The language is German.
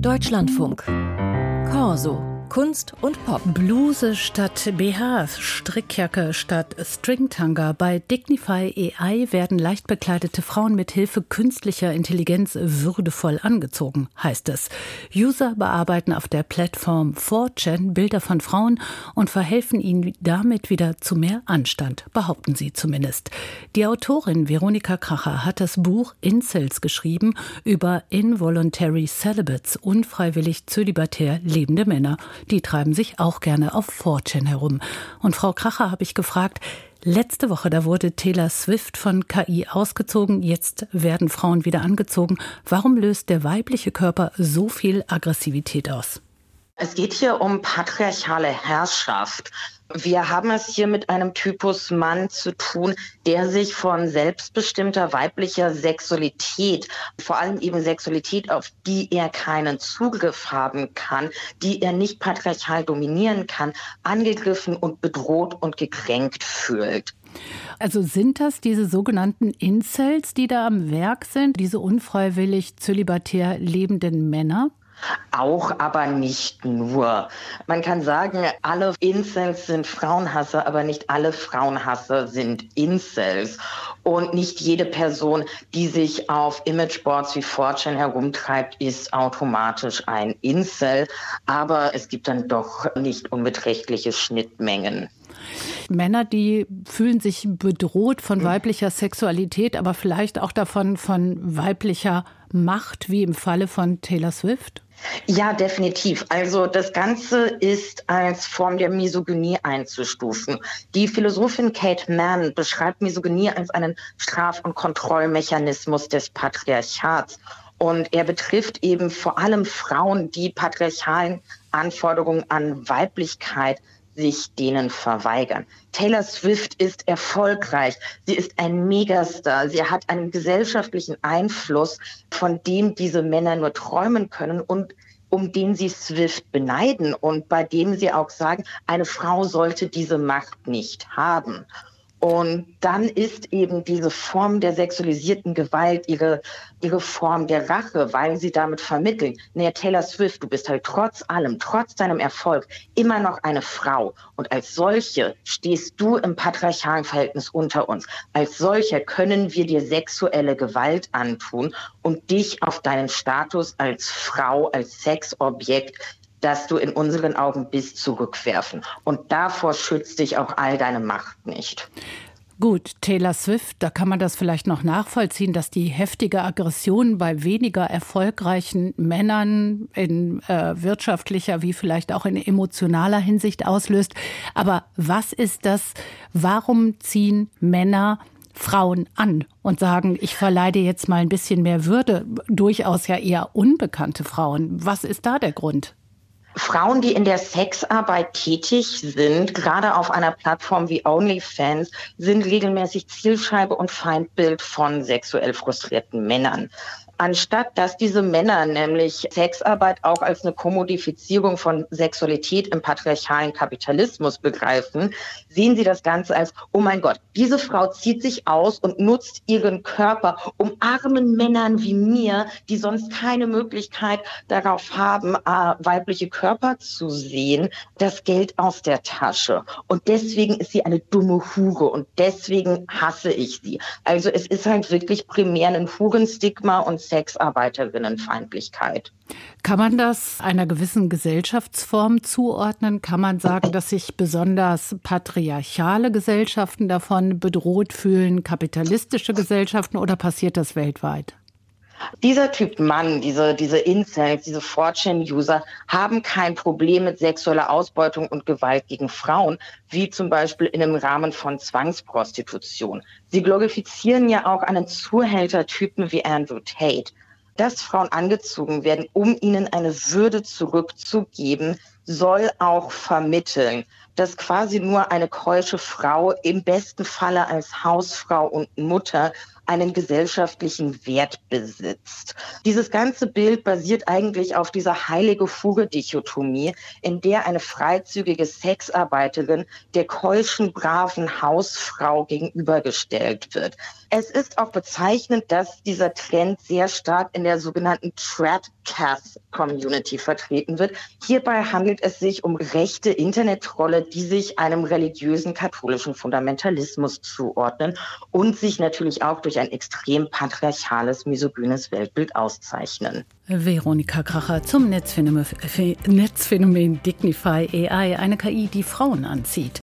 Deutschlandfunk. Corso. Kunst und Pop. Bluse statt BHs, Strickjacke statt Stringtanga. Bei Dignify AI werden leicht bekleidete Frauen mit Hilfe künstlicher Intelligenz würdevoll angezogen, heißt es. User bearbeiten auf der Plattform 4chan Bilder von Frauen und verhelfen ihnen damit wieder zu mehr Anstand, behaupten sie zumindest. Die Autorin Veronika Kracher hat das Buch Incels geschrieben über Involuntary Celibates, unfreiwillig zölibatär lebende Männer. Die treiben sich auch gerne auf 4chan herum. Und Frau Kracher habe ich gefragt, Letzte Woche, da wurde Taylor Swift von KI ausgezogen, jetzt werden Frauen wieder angezogen. Warum löst der weibliche Körper so viel Aggressivität aus? Es geht hier um patriarchale Herrschaft. Wir haben es hier mit einem Typus Mann zu tun, der sich von selbstbestimmter weiblicher Sexualität, vor allem eben Sexualität, auf die er keinen Zugriff haben kann, die er nicht patriarchal dominieren kann, angegriffen und bedroht und gekränkt fühlt. Also sind das diese sogenannten Incels, die da am Werk sind, diese unfreiwillig zölibatär lebenden Männer? Auch, aber nicht nur. Man kann sagen, alle Incels sind Frauenhasser, aber nicht alle Frauenhasser sind Incels. Und nicht jede Person, die sich auf Imageboards wie Fortune herumtreibt, ist automatisch ein Incel. Aber es gibt dann doch nicht unbeträchtliche Schnittmengen. Männer, die fühlen sich bedroht von weiblicher Sexualität, aber vielleicht auch davon von weiblicher Macht, wie im Falle von Taylor Swift? Ja, definitiv. Also das Ganze ist als Form der Misogynie einzustufen. Die Philosophin Kate Mann beschreibt Misogynie als einen Straf- und Kontrollmechanismus des Patriarchats. Und er betrifft eben vor allem Frauen, die patriarchalen Anforderungen an Weiblichkeit sich denen verweigern. Taylor Swift ist erfolgreich. Sie ist ein Megastar. Sie hat einen gesellschaftlichen Einfluss, von dem diese Männer nur träumen können und um den sie Swift beneiden und bei dem sie auch sagen, eine Frau sollte diese Macht nicht haben. Und dann ist eben diese Form der sexualisierten Gewalt ihre, ihre Form der Rache, weil sie damit vermitteln, naja, Taylor Swift, du bist halt trotz allem, trotz deinem Erfolg immer noch eine Frau. Und als solche stehst du im patriarchalen Verhältnis unter uns. Als solcher können wir dir sexuelle Gewalt antun und dich auf deinen Status als Frau, als Sexobjekt dass du in unseren Augen bist, zurückwerfen. Und davor schützt dich auch all deine Macht nicht. Gut, Taylor Swift, da kann man das vielleicht noch nachvollziehen, dass die heftige Aggression bei weniger erfolgreichen Männern in äh, wirtschaftlicher wie vielleicht auch in emotionaler Hinsicht auslöst. Aber was ist das? Warum ziehen Männer Frauen an und sagen, ich verleide jetzt mal ein bisschen mehr Würde? Durchaus ja eher unbekannte Frauen. Was ist da der Grund? Frauen, die in der Sexarbeit tätig sind, gerade auf einer Plattform wie OnlyFans, sind regelmäßig Zielscheibe und Feindbild von sexuell frustrierten Männern anstatt dass diese Männer nämlich Sexarbeit auch als eine Kommodifizierung von Sexualität im patriarchalen Kapitalismus begreifen, sehen sie das Ganze als, oh mein Gott, diese Frau zieht sich aus und nutzt ihren Körper, um armen Männern wie mir, die sonst keine Möglichkeit darauf haben, äh, weibliche Körper zu sehen, das Geld aus der Tasche. Und deswegen ist sie eine dumme Hure und deswegen hasse ich sie. Also es ist halt wirklich primär ein Hurenstigma und Sexarbeiterinnenfeindlichkeit. Kann man das einer gewissen Gesellschaftsform zuordnen? Kann man sagen, dass sich besonders patriarchale Gesellschaften davon bedroht fühlen, kapitalistische Gesellschaften oder passiert das weltweit? Dieser Typ Mann, diese, diese Incels, diese Fortune-User haben kein Problem mit sexueller Ausbeutung und Gewalt gegen Frauen, wie zum Beispiel in dem Rahmen von Zwangsprostitution. Sie glorifizieren ja auch einen Zuhältertypen wie Andrew Tate. Dass Frauen angezogen werden, um ihnen eine Würde zurückzugeben, soll auch vermitteln, dass quasi nur eine keusche Frau im besten Falle als Hausfrau und Mutter einen gesellschaftlichen Wert besitzt. Dieses ganze Bild basiert eigentlich auf dieser heilige Fuge-Dichotomie, in der eine freizügige Sexarbeiterin der keuschen, braven Hausfrau gegenübergestellt wird. Es ist auch bezeichnend, dass dieser Trend sehr stark in der sogenannten Tradcath-Community vertreten wird. Hierbei handelt es sich um rechte Internettrolle, die sich einem religiösen katholischen Fundamentalismus zuordnen und sich natürlich auch durch ein extrem patriarchales, misogynes Weltbild auszeichnen. Veronika Kracher zum Netzphänomen, Netzphänomen Dignify AI, eine KI, die Frauen anzieht.